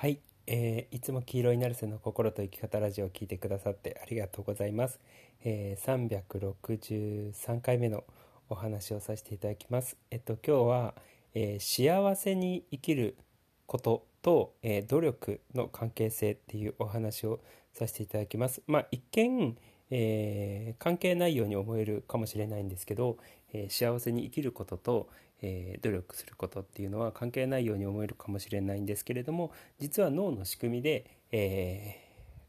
はい、えー、いつも黄色いナルセの心と生き方ラジオを聞いてくださってありがとうございます。えー、363回目のお話をさせていただきます。えっと今日は、えー、幸せに生きることと、えー、努力の関係性っていうお話をさせていただきます。まあ一見、えー、関係ないように思えるかもしれないんですけど、えー、幸せに生きることと、えー、努力することっていうのは関係ないように思えるかもしれないんですけれども実は脳の仕組みで、え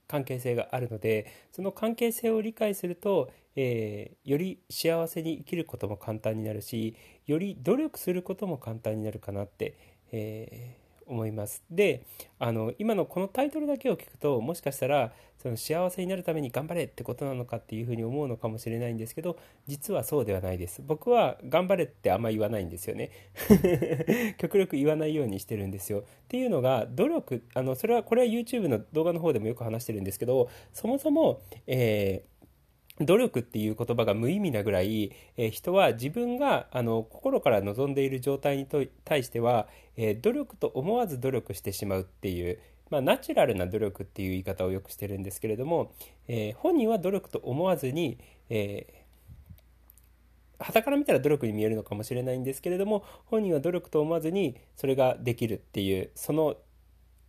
関係性があるのでその関係性を理解すると、えより幸せに生きることも簡単になるしより努力することも簡単になるかなって、え思います。であの今のこのタイトルだけを聞くともしかしたらその幸せになるために頑張れってことなのかっていうふうに思うのかもしれないんですけど実はそうではないです。僕は頑張れってあんま言わないんですよね。極力言わないようにしてるんですよ。っていうのが努力あのそれはこれは YouTube の動画の方でもよく話してるんですけどそもそも、えー努力っていう言葉が無意味なぐらい、えー、人は自分があの心から望んでいる状態に対しては、えー、努力と思わず努力してしまうっていう、まあ、ナチュラルな努力っていう言い方をよくしてるんですけれども、えー、本人は努力と思わずに、えー、傍から見たら努力に見えるのかもしれないんですけれども本人は努力と思わずにそれができるっていうその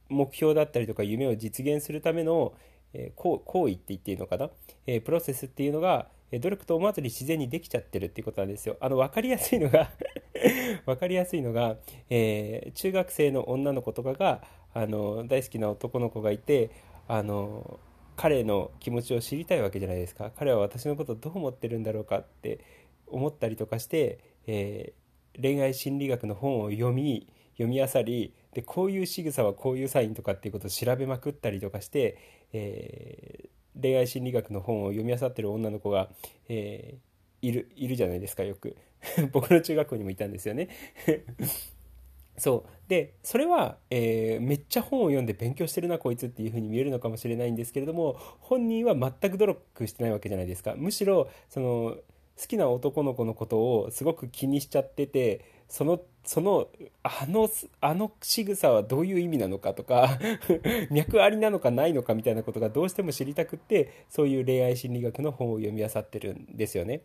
目標だったりとか夢を実現するための、え行為って言っていいのかな、えプロセスっていうのがえ努力と思わずに自然にできちゃってるっていうことなんですよ。あの分かりやすいのが 分かりやすいのが、えー、中学生の女の子とかがあの大好きな男の子がいてあの彼の気持ちを知りたいわけじゃないですか彼は私のことどう思ってるんだろうかって思ったりとかして、えー、恋愛心理学の本を読み読み漁りでこういう仕草はこういうサインとかっていうことを調べまくったりとかして、えー、恋愛心理学の本を読み漁ってる女の子が、えー、いるいるじゃないですかよく。僕の中学校にもいたんですよね。そう。でそれは、えー、めっちゃ本を読んで勉強してるなこいつっていう風に見えるのかもしれないんですけれども本人は全く努力してないわけじゃないですか。むしろその好きな男の子のことをすごく気にしちゃっててそのそのあのあの仕草はどういう意味なのかとか 脈ありなのかないのかみたいなことがどうしても知りたくってそういう恋愛心理学の本を読み漁ってるんですよね。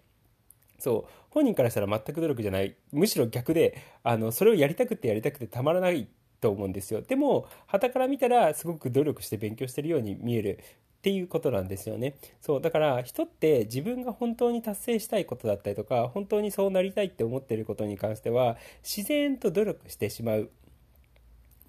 そう。本人からしたら全く努力じゃない。むしろ逆であのそれをやりたくてやりたくてたまらないと思うんですよ。でも傍から見たらすごく努力して勉強してるように見えるっていうことなんですよね。そうだから人って自分が本当に達成したいことだったりとか本当にそうなりたいって思ってることに関しては自然と努力してしまう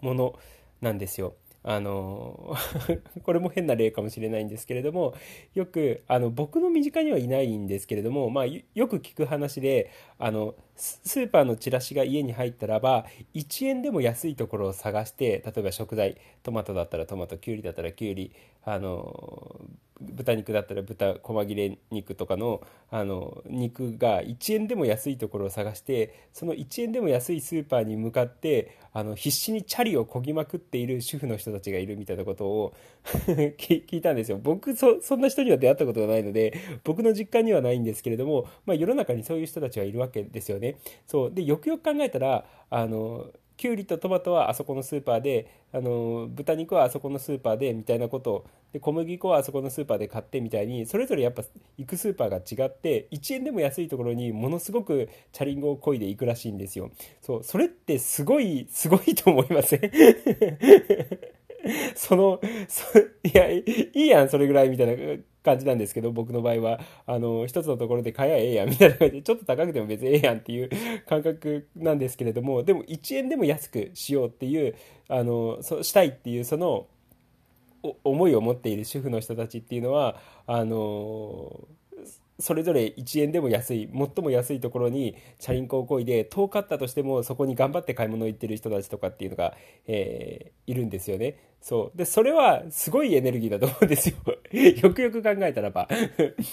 ものなんですよ。あの これも変な例かもしれないんですけれどもよくあの僕の身近にはいないんですけれども、まあ、よく聞く話であのスーパーのチラシが家に入ったらば1円でも安いところを探して例えば食材トマトだったらトマトきゅうりだったらきゅうりあの豚肉だったら豚細切れ肉とかのあの肉が1円でも安いところを探してその1円でも安いスーパーに向かってあの必死にチャリをこぎまくっている主婦の人たちがいるみたいなことを 聞いたんですよ僕そんな人には出会ったことがないので僕の実感にはないんですけれども、まあ、世の中にそういう人たちはいるわけですよね。そうでよくよく考えたらあのきゅうりとトマトはあそこのスーパーであの豚肉はあそこのスーパーでみたいなことで小麦粉はあそこのスーパーで買ってみたいにそれぞれやっぱ行くスーパーが違って1円でも安いところにものすごくチャリンコを漕いで行くらしいんですよ。そうそれってすごいすごいと思いません？そのそいやいいやんそれぐらいみたいな。感じなんですけど、僕の場合は、あの、一つのところで買えばええやんみたいな感じで、ちょっと高くても別にええやんっていう感覚なんですけれども、でも1円でも安くしようっていう、あの、そしたいっていう、その、思いを持っている主婦の人たちっていうのは、あの、それぞれ1円でも安い最も安いところにチャリンコをこいで遠かったとしてもそこに頑張って買い物行ってる人たちとかっていうのが、えー、いるんですよねそうでそれはすごいエネルギーだと思うんですよ よくよく考えたらば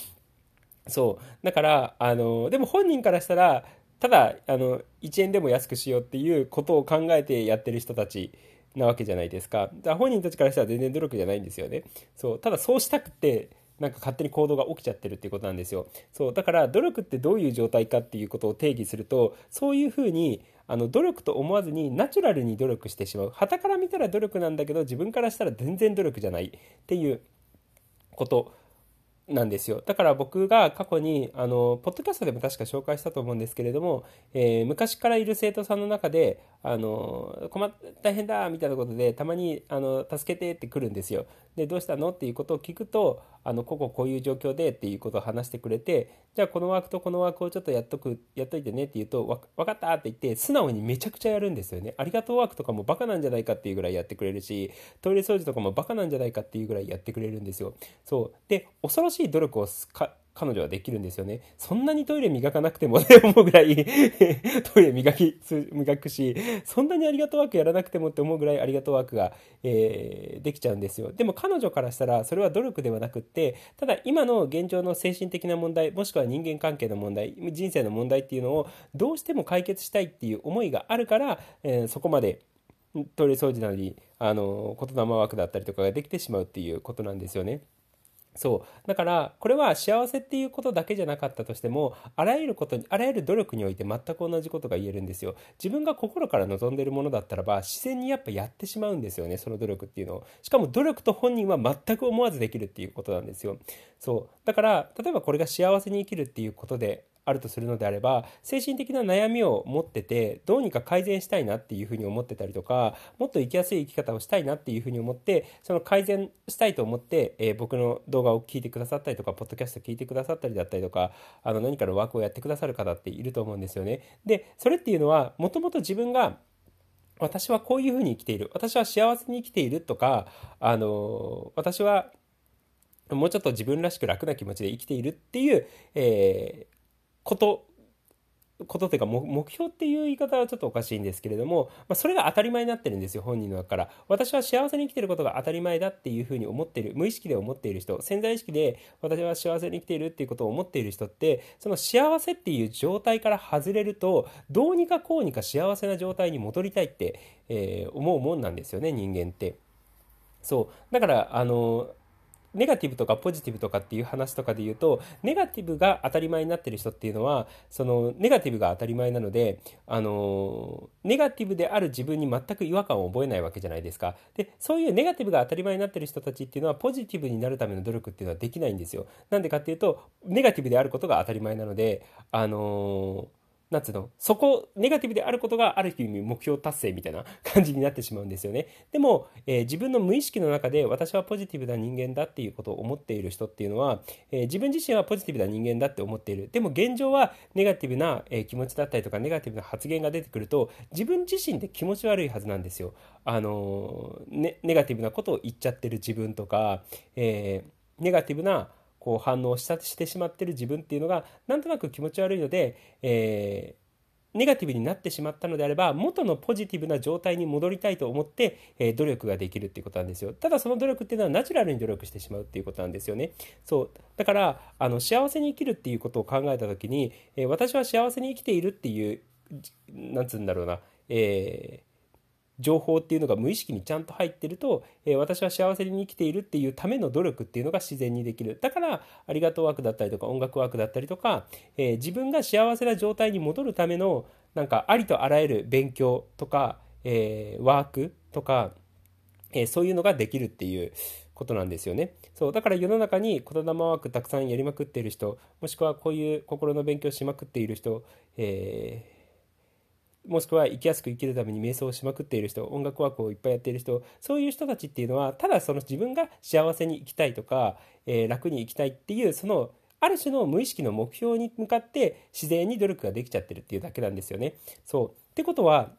そうだからあのでも本人からしたらただあの1円でも安くしようっていうことを考えてやってる人たちなわけじゃないですか。だから本人たちからしたら全然努力じゃないんですよね。そう。ただそうしたくて、なんか勝手に行動が起きちゃってるっていうことなんですよ。そう。だから努力ってどういう状態かっていうことを定義すると、そういうふうに、あの努力と思わずにナチュラルに努力してしまう旗から見たら努力なんだけど自分からしたら全然努力じゃないっていうことなんですよ。だから僕が過去にあのポッドキャストでも確か紹介したと思うんですけれども、えー、昔からいる生徒さんの中であの困っ大変だみたいなことでたまにあの助けてって来るんですよ。でどうしたの？っていうことを聞くとあのこここういう状況でっていうことを話してくれてじゃあこの枠とこの枠をちょっとやっとくやっといてねって言うと分かったって言って素直にめちゃくちゃやるんですよね。ありがとうワークとかもバカなんじゃないかっていうぐらいやってくれるしトイレ掃除とかもバカなんじゃないかっていうぐらいやってくれるんですよ。そう。で恐ろしい努力を彼女はできるんですよね。そんなにトイレ磨かなくてもって 思うぐらい トイレ磨き、磨くし、そんなにありがとうワークやらなくてもって思うぐらいありがとうワークが、えー、できちゃうんですよ。でも彼女からしたらそれは努力ではなくって、ただ今の現状の精神的な問題、もしくは人間関係の問題、人生の問題っていうのをどうしても解決したいっていう思いがあるから、えー、そこまでトイレ掃除なり、あの、言霊ワークだったりとかができてしまうっていうことなんですよね。そう。だからこれは幸せっていうことだけじゃなかったとしてもあらゆることにあらゆる努力において全く同じことが言えるんですよ。自分が心から望んでるものだったらば自然にやっぱやってしまうんですよねその努力っていうのを。しかも努力と本人は全く思わずできるっていうことなんですよ。そう。だから例えばこれが幸せに生きるっていうことであるとするのであれば精神的な悩みを持っててどうにか改善したいなっていうふうに思ってたりとかもっと生きやすい生き方をしたいなっていうふうに思ってその改善したいと思って、えー、僕の動画を聞いてくださったりとかポッドキャスト聞いてくださったりだったりとかあの何かのワークをやってくださる方っていると思うんですよね。でそれっていうのはもともと自分が私はこういうふうに生きている私は幸せに生きているとかあの私はもうちょっと自分らしく楽な気持ちで生きているっていう、えことことというか目標っていう言い方はちょっとおかしいんですけれども、まあ、それが当たり前になってるんですよ本人の中から。私は幸せに生きてることが当たり前だっていうふうに思ってる無意識で思っている人潜在意識で私は幸せに生きているっていうことを思っている人ってその幸せっていう状態から外れるとどうにかこうにか幸せな状態に戻りたいって、えー、思うもんなんですよね人間って。そう。だからあのネガティブとかポジティブとかっていう話とかで言うとネガティブが当たり前になってる人っていうのはそのネガティブが当たり前なのであのネガティブである自分に全く違和感を覚えないわけじゃないですか。でそういうネガティブが当たり前になってる人たちっていうのはポジティブになるための努力っていうのはできないんですよ。なんでかっていうとネガティブであることが当たり前なのであのなんつうの、そこ、ネガティブであることがある意味目標達成みたいな感じになってしまうんですよね。でも、えー、自分の無意識の中で私はポジティブな人間だっていうことを思っている人っていうのは、えー、自分自身はポジティブな人間だって思っている。でも現状はネガティブな、えー、気持ちだったりとかネガティブな発言が出てくると自分自身で気持ち悪いはずなんですよ。あのね、ネガティブなことを言っちゃってる自分とか、えネガティブなこう反応したしてしまってる自分っていうのがなんとなく気持ち悪いので、えー、ネガティブになってしまったのであれば元のポジティブな状態に戻りたいと思って、えー、努力ができるっていうことなんですよ。ただその努力っていうのはナチュラルに努力してしまうっていうことなんですよね。そう。だからあの幸せに生きるっていうことを考えた時に、えー、私は幸せに生きているっていうなんつうんだろうな。えー情報っていうのが無意識にちゃんと入ってると、えー、私は幸せに生きているっていうための努力っていうのが自然にできるだからありがとうワークだったりとか音楽ワークだったりとか、えー、自分が幸せな状態に戻るためのなんかありとあらゆる勉強とか、えー、ワークとか、えそういうのができるっていうことなんですよね。そうだから世の中に言霊ワークたくさんやりまくっている人もしくはこういう心の勉強しまくっている人、えーもしくは生きやすく生きるために瞑想をしまくっている人音楽ワークをいっぱいやっている人そういう人たちっていうのはただその自分が幸せに生きたいとか、えー、楽に生きたいっていうそのある種の無意識の目標に向かって自然に努力ができちゃってるっていうだけなんですよね。そうってことは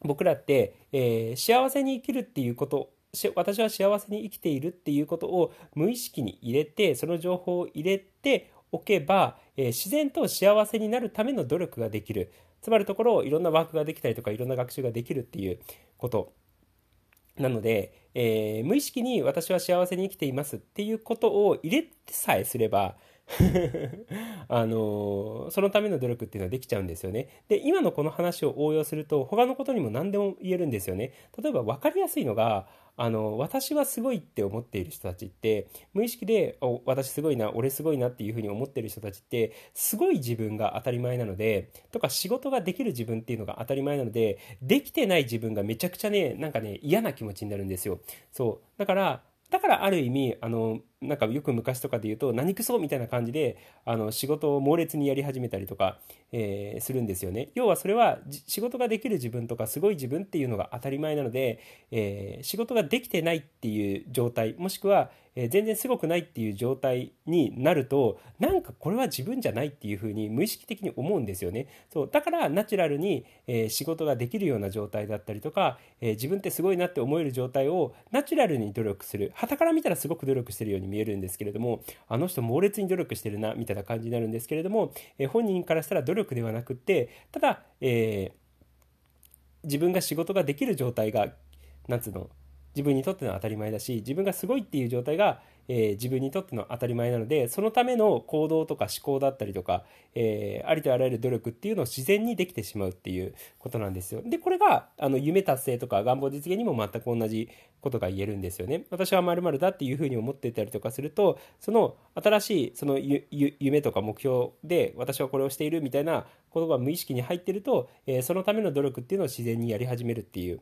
僕らって、えー、幸せに生きるっていうこと私は幸せに生きているっていうことを無意識に入れてその情報を入れておけば、えー、自然と幸せになるための努力ができるつまるところいろんなワークができたりとかいろんな学習ができるっていうこと。なので、えー、無意識に私は幸せに生きていますっていうことを入れてさえすれば あのそのための努力っていうのはできちゃうんですよね。で、今のこの話を応用すると、他のことにも何でも言えるんですよね。例えば分かりやすいのが、あの私はすごいって思っている人たちって無意識で私すごいな俺すごいなっていうふうに思っている人たちってすごい自分が当たり前なのでとか仕事ができる自分っていうのが当たり前なのでできてない自分がめちゃくちゃねなんかね嫌な気持ちになるんですよそうだからだからある意味あのなんかよく昔とかで言うと何くそみたいな感じであの仕事を猛烈にやり始めたりとか、えー、するんですよね。要はそれは仕事ができる自分とかすごい自分っていうのが当たり前なので、えー、仕事ができてないっていう状態もしくはえー、全然すごくないっていう状態になるとなんかこれは自分じゃないっていうふうに無意識的に思うんですよね。そうだからナチュラルに、えー、仕事ができるような状態だったりとか、えー、自分ってすごいなって思える状態をナチュラルに努力する。傍から見たらすごく努力してるように見えるんですけれどもあの人猛烈に努力してるなみたいな感じになるんですけれども、え本人からしたら努力ではなくってただ、え自分が仕事ができる状態がなんつうの自分にとっての当たり前だし自分がすごいっていう状態が、えー、自分にとっての当たり前なのでそのための行動とか思考だったりとか、えー、ありとあらゆる努力っていうのを自然にできてしまうっていうことなんですよ。でこれがあの夢達成とか願望実現にも全く同じことが言えるんですよね。私は〇〇だっていうふうに思ってたりとかするとその新しいその夢とか目標で私はこれをしているみたいなことが無意識に入ってると、えー、そのための努力っていうのを自然にやり始めるっていう。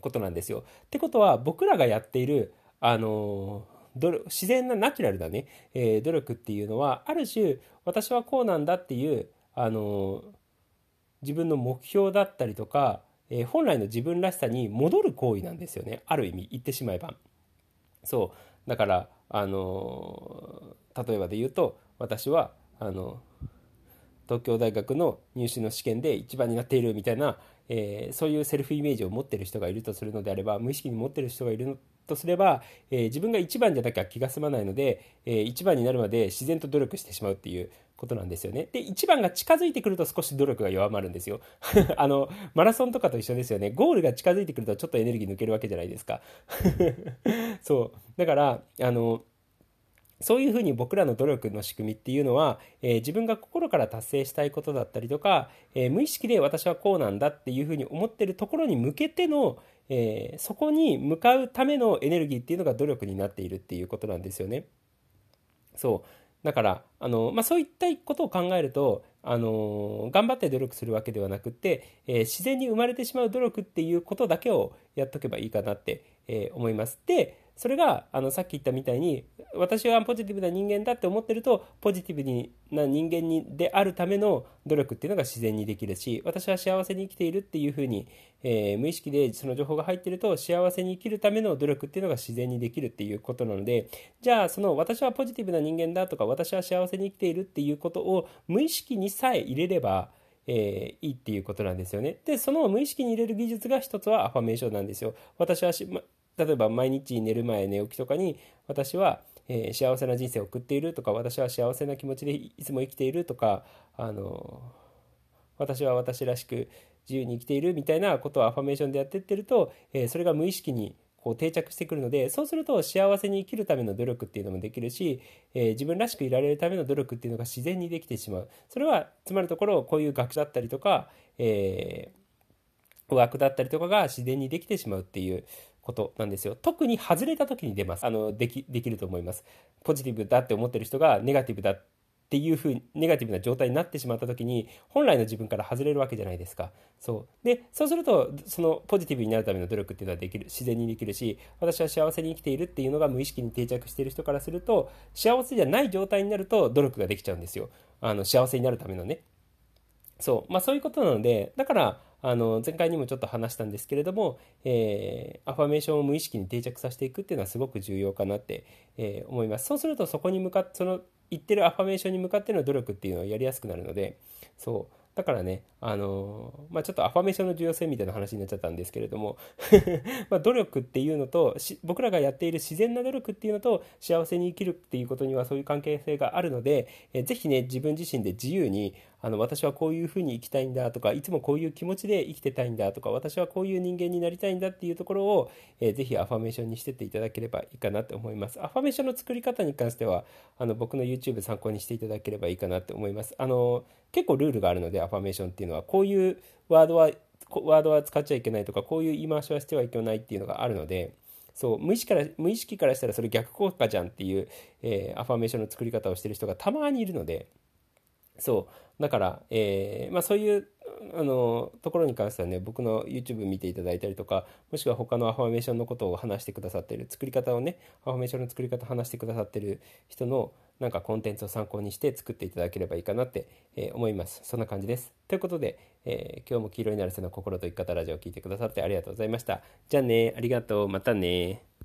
ことなんですよ。ってことは僕らがやっている、あの自然なナチュラルなね、えー、努力っていうのはある種私はこうなんだっていう、あの自分の目標だったりとか、え、本来の自分らしさに戻る行為なんですよねある意味言ってしまえば。そうだからあの例えばで言うと私はあの東京大学の入試の試験で一番になっているみたいな、えー、そういうセルフイメージを持ってる人がいるとするのであれば無意識に持ってる人がいるとすれば、えー、自分が1番じゃなきゃ気が済まないので、えー、1番になるまで自然と努力してしまうっていうことなんですよね。で、1番が近づいてくると少し努力が弱まるんですよ。あの、マラソンとかと一緒ですよね。ゴールが近づいてくるとちょっとエネルギー抜けるわけじゃないですか。そう。だから、あの、そういうふうに僕らの努力の仕組みっていうのは、えー、自分が心から達成したいことだったりとか、えー、無意識で私はこうなんだっていうふうに思ってるところに向けての、えー、そこに向かうためのエネルギーっていうのが努力になっているっていうことなんですよね。そうだからあの、まあ、そういったことを考えるとあの頑張って努力するわけではなくて、え自然に生まれてしまう努力っていうことだけをやっとけばいいかなって、え思います。でそれがあのさっき言ったみたいに私はポジティブな人間だって思ってるとポジティブな人間にであるための努力っていうのが自然にできるし私は幸せに生きているっていうふうに、えー、無意識でその情報が入ってると幸せに生きるための努力っていうのが自然にできるっていうことなのでじゃあその私はポジティブな人間だとか私は幸せに生きているっていうことを無意識にさえ入れればえー、いいっていうことなんですよね。で、その無意識に入れる技術が一つはアファメーションなんですよ。私は例えば毎日寝る前寝起きとかに私は、えー、幸せな人生を送っているとか私は幸せな気持ちでいつも生きているとかあの私は私らしく自由に生きているみたいなことをアファメーションでやってってると、えー、それが無意識にこう定着してくるのでそうすると幸せに生きるための努力っていうのもできるし、えー、自分らしくいられるための努力っていうのが自然にできてしまう。それはつまるところこういう学者だったりとか、えー、ワークだったりとかが自然にできてしまうっていうことなんですよ。特に外れた時に出ます。あの、でき、できると思います。ポジティブだって思ってる人がネガティブだっていうふうに、ネガティブな状態になってしまった時に、本来の自分から外れるわけじゃないですか。そう。で、そうすると、そのポジティブになるための努力っていうのはできる、自然にできるし、私は幸せに生きているっていうのが無意識に定着している人からすると、幸せじゃない状態になると努力ができちゃうんですよ。あの、幸せになるためのね。そう。まあそういうことなので、だから、あの前回にもちょっと話したんですけれども、えー、アファメーションを無意識に定着させていくっていうのはすごく重要かなって、えー、思います。そうするとそこに向かってその言ってるアファメーションに向かっての努力っていうのはやりやすくなるのでそう。だからね、あのまあ、ちょっとアファメーションの重要性みたいな話になっちゃったんですけれども ま努力っていうのと僕らがやっている自然な努力っていうのと幸せに生きるっていうことにはそういう関係性があるので、えー、ぜひね自分自身で自由にあの私はこういうふうに生きたいんだとかいつもこういう気持ちで生きてたいんだとか私はこういう人間になりたいんだっていうところを、えー、ぜひアファメーションにしてっていただければいいかなって思います。アファメーションの作り方に関してはあの僕の YouTube 参考にしていただければいいかなって思います。あの結構ルールがあるのでアファメーションっていうのはこういうワードはワードは使っちゃいけないとかこういう言い回しはしてはいけないっていうのがあるのでそう無意識から無意識からしたらそれ逆効果じゃんっていう、えー、アファメーションの作り方をしてる人がたまにいるのでそう。だから、えーまあ、そういうあのところに関してはね僕の YouTube 見ていただいたりとかもしくは他のアファメーションのことを話してくださってる作り方をねアファメーションの作り方を話してくださってる人のなんかコンテンツを参考にして作っていただければいいかなって、えー、思います。そんな感じです。ということで、えー、今日も黄色になる背の心と生き方ラジオを聴いてくださってありがとうございました。じゃあねありがとう。またね